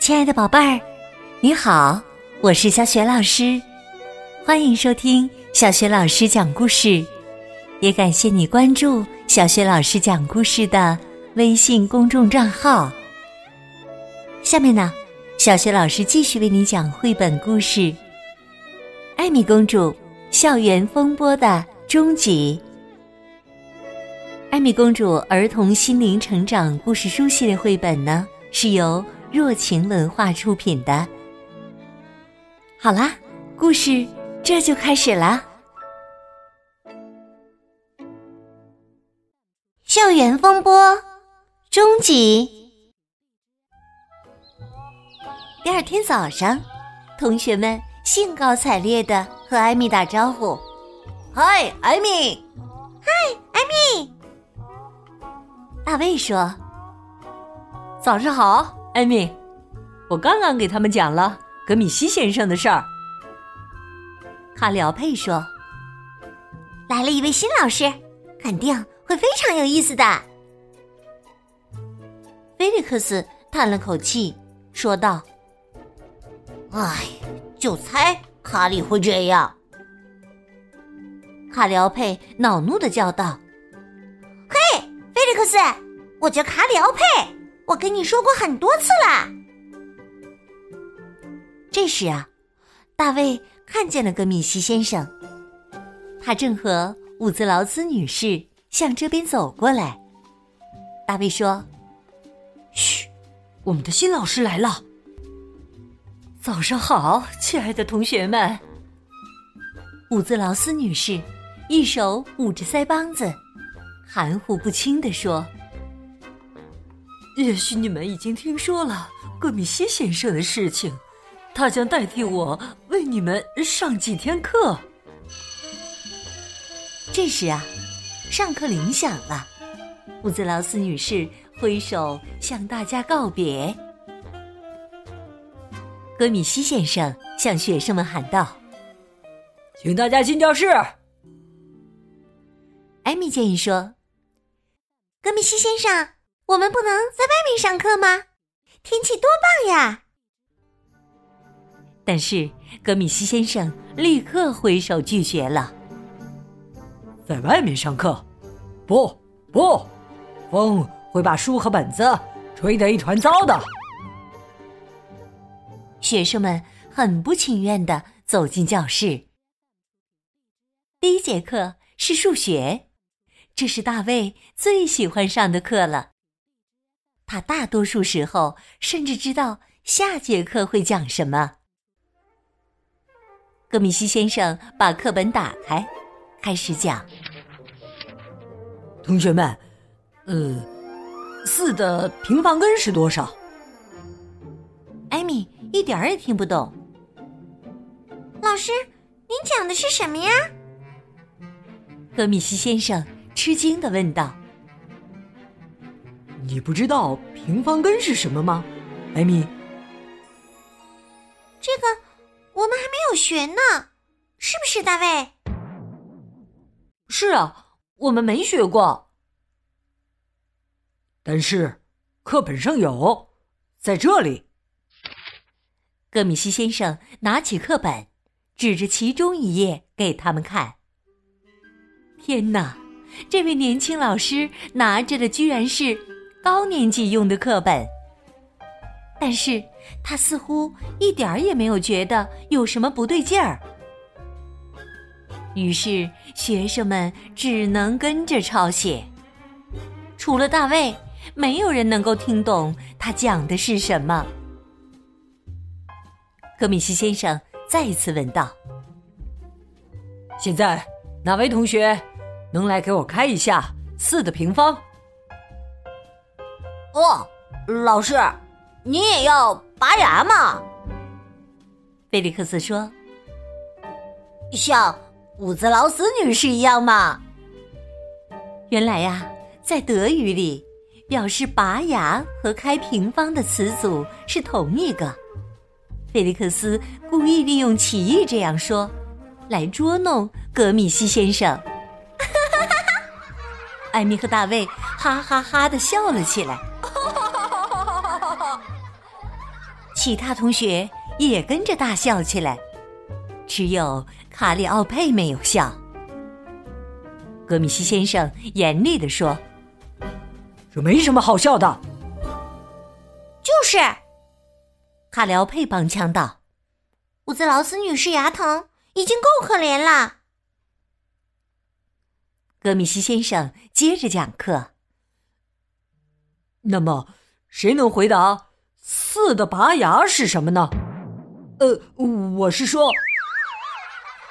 亲爱的宝贝儿，你好，我是小雪老师，欢迎收听小雪老师讲故事，也感谢你关注小雪老师讲故事的微信公众账号。下面呢，小雪老师继续为你讲绘本故事《艾米公主校园风波的终极》。艾米公主儿童心灵成长故事书系列绘本呢，是由若晴文化出品的。好啦，故事这就开始啦。校园风波终极。第二天早上，同学们兴高采烈的和艾米打招呼：“嗨，艾米！嗨，艾米！”大卫说：“早上好，艾米。我刚刚给他们讲了格米西先生的事儿。”卡里奥佩说：“来了一位新老师，肯定会非常有意思的。”菲利克斯叹了口气，说道：“唉，就猜卡里会这样。”卡里奥佩恼怒的叫道。嘿菲利克斯，我叫卡里奥佩，我跟你说过很多次了。这时啊，大卫看见了格米西先生，他正和伍兹劳斯女士向这边走过来。大卫说：“嘘，我们的新老师来了。早上好，亲爱的同学们。”伍兹劳斯女士一手捂着腮帮子。含糊不清地说：“也许你们已经听说了戈米西先生的事情，他将代替我为你们上几天课。”这时啊，上课铃响了，伍兹劳斯女士挥手向大家告别。戈米西先生向学生们喊道：“请大家进教室。”艾米建议说。戈米西先生，我们不能在外面上课吗？天气多棒呀！但是格米西先生立刻挥手拒绝了。在外面上课？不不，风会把书和本子吹得一团糟的。学生们很不情愿的走进教室。第一节课是数学。这是大卫最喜欢上的课了。他大多数时候甚至知道下节课会讲什么。戈米西先生把课本打开，开始讲：“同学们，呃，四的平方根是多少？”艾米一点儿也听不懂。老师，您讲的是什么呀？戈米西先生。吃惊的问道：“你不知道平方根是什么吗，艾米？”这个我们还没有学呢，是不是，大卫？是啊，我们没学过。但是课本上有，在这里。戈米西先生拿起课本，指着其中一页给他们看。天哪！这位年轻老师拿着的居然是高年级用的课本，但是他似乎一点儿也没有觉得有什么不对劲儿。于是学生们只能跟着抄写，除了大卫，没有人能够听懂他讲的是什么。科米西先生再次问道：“现在哪位同学？”能来给我开一下四的平方？哦，老师，你也要拔牙吗？菲利克斯说：“像伍兹劳斯女士一样吗？”原来呀，在德语里，表示拔牙和开平方的词组是同一个。菲利克斯故意利用歧义这样说，来捉弄格米西先生。艾米和大卫哈哈哈的笑了起来。其他同学也跟着大笑起来，只有卡里奥佩没有笑。格米西先生严厉地说：“这没什么好笑的。”就是，卡里奥佩帮腔道：“伍兹劳斯女士牙疼已经够可怜了。”格米西先生接着讲课。那么，谁能回答“四的拔牙”是什么呢？呃，我是说，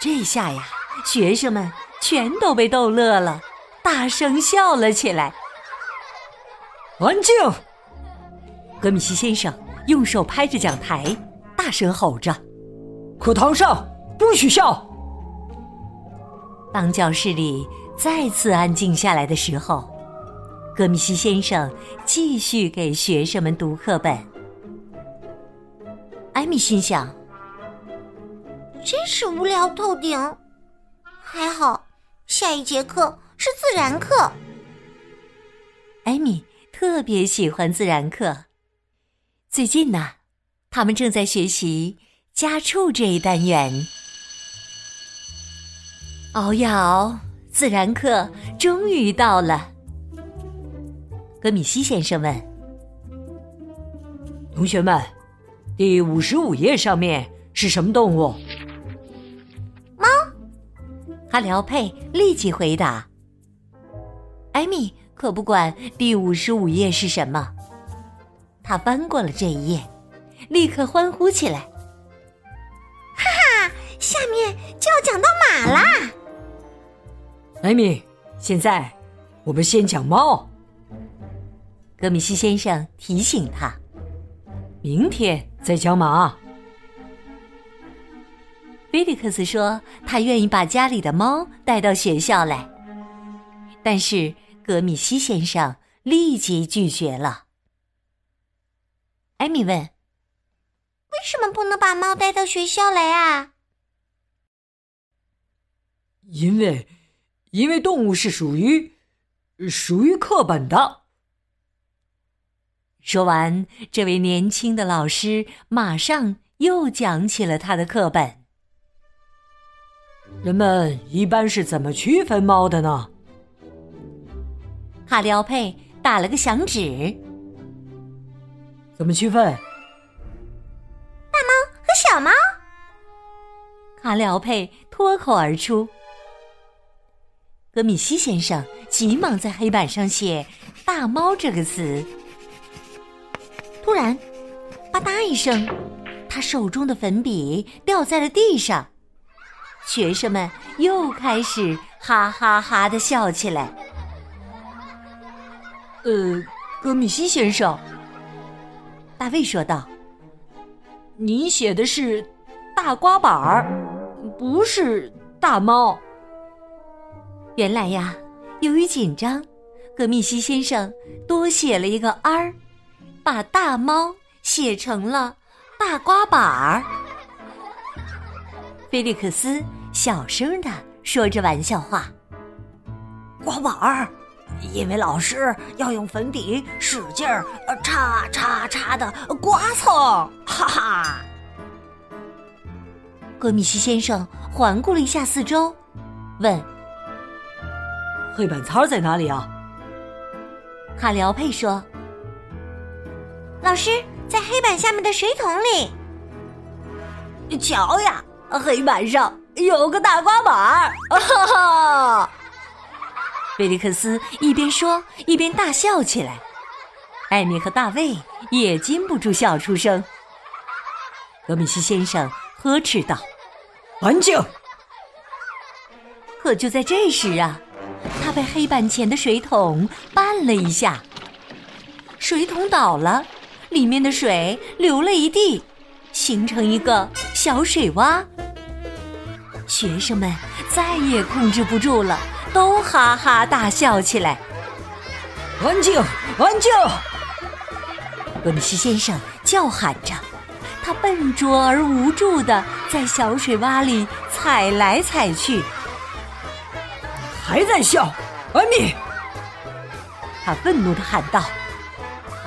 这下呀，学生们全都被逗乐了，大声笑了起来。安静！格米西先生用手拍着讲台，大声吼着：“课堂上不许笑！”当教室里再次安静下来的时候。格米西先生继续给学生们读课本。艾米心想：“真是无聊透顶。”还好，下一节课是自然课。艾米特别喜欢自然课。最近呢，他们正在学习家畜这一单元。熬呀熬，自然课终于到了。格米西先生问：“同学们，第五十五页上面是什么动物？”猫。哈里奥佩立即回答。艾米可不管第五十五页是什么，他翻过了这一页，立刻欢呼起来：“哈哈，下面就要讲到马啦！”艾米，现在我们先讲猫。格米西先生提醒他：“明天再讲马。”菲利克斯说：“他愿意把家里的猫带到学校来。”但是格米西先生立即拒绝了。艾米问：“为什么不能把猫带到学校来啊？”“因为，因为动物是属于，属于课本的。”说完，这位年轻的老师马上又讲起了他的课本。人们一般是怎么区分猫的呢？卡里奥佩打了个响指。怎么区分？大猫和小猫。卡里奥佩脱口而出。格米西先生急忙在黑板上写“大猫”这个词。突然，吧嗒一声，他手中的粉笔掉在了地上。学生们又开始哈哈哈的笑起来。呃，格米西先生，大卫说道：“你写的是大刮板儿，不是大猫。”原来呀，由于紧张，格米西先生多写了一个 “r”。把大猫写成了大刮板儿。菲利克斯小声的说着玩笑话：“刮板儿，因为老师要用粉笔使劲儿，叉叉叉的刮蹭，哈哈。”格米西先生环顾了一下四周，问：“黑板擦在哪里啊？”卡里奥佩说。老师在黑板下面的水桶里。瞧呀，黑板上有个大刮板儿！哈哈！菲利克斯一边说一边大笑起来。艾米和大卫也禁不住笑出声。格米西先生呵斥道：“安静！”可就在这时啊，他被黑板前的水桶绊了一下，水桶倒了。里面的水流了一地，形成一个小水洼。学生们再也控制不住了，都哈哈大笑起来。安静，安静！格米西先生叫喊着，他笨拙而无助的在小水洼里踩来踩去。还在笑，艾米！他愤怒的喊道：“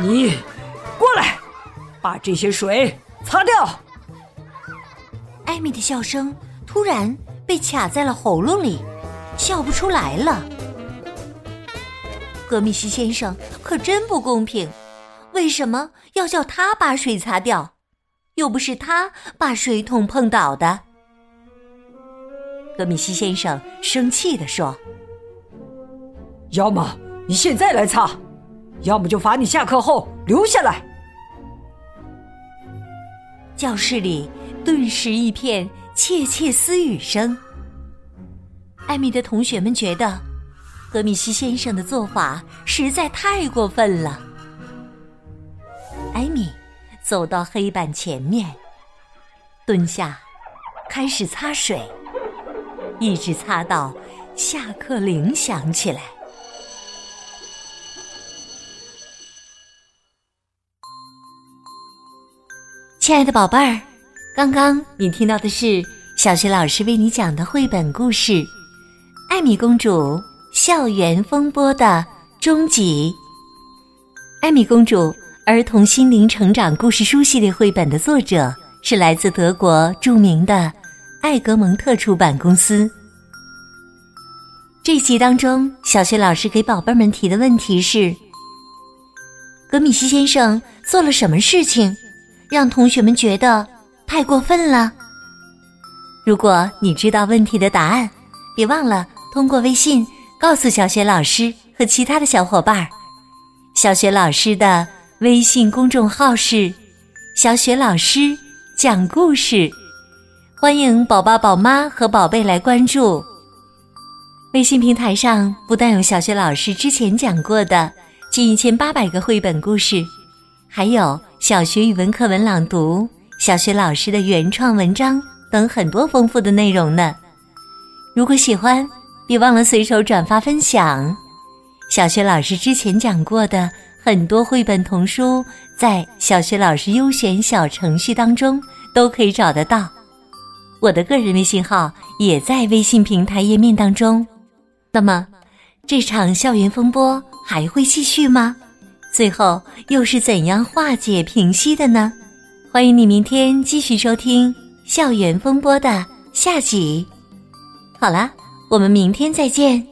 你！”过来！把这些水擦掉。艾米的笑声突然被卡在了喉咙里，笑不出来了。格米西先生可真不公平，为什么要叫他把水擦掉？又不是他把水桶碰倒的。格米西先生生气地说：“要么你现在来擦，要么就罚你下课后留下来。”教室里顿时一片窃窃私语声。艾米的同学们觉得。格米西先生的做法实在太过分了。艾米走到黑板前面，蹲下，开始擦水，一直擦到下课铃响起来。亲爱的宝贝儿，刚刚你听到的是小学老师为你讲的绘本故事《艾米公主》。校园风波的终极，《艾米公主儿童心灵成长故事书》系列绘本的作者是来自德国著名的艾格蒙特出版公司。这集当中，小学老师给宝贝们提的问题是：格米西先生做了什么事情，让同学们觉得太过分了？如果你知道问题的答案，别忘了通过微信。告诉小雪老师和其他的小伙伴儿，小雪老师的微信公众号是“小雪老师讲故事”，欢迎宝宝、宝妈和宝贝来关注。微信平台上不但有小雪老师之前讲过的近一千八百个绘本故事，还有小学语文课文朗读、小学老师的原创文章等很多丰富的内容呢。如果喜欢，别忘了随手转发分享。小学老师之前讲过的很多绘本童书，在小学老师优选小程序当中都可以找得到。我的个人微信号也在微信平台页面当中。那么，这场校园风波还会继续吗？最后又是怎样化解平息的呢？欢迎你明天继续收听《校园风波》的下集。好了。我们明天再见。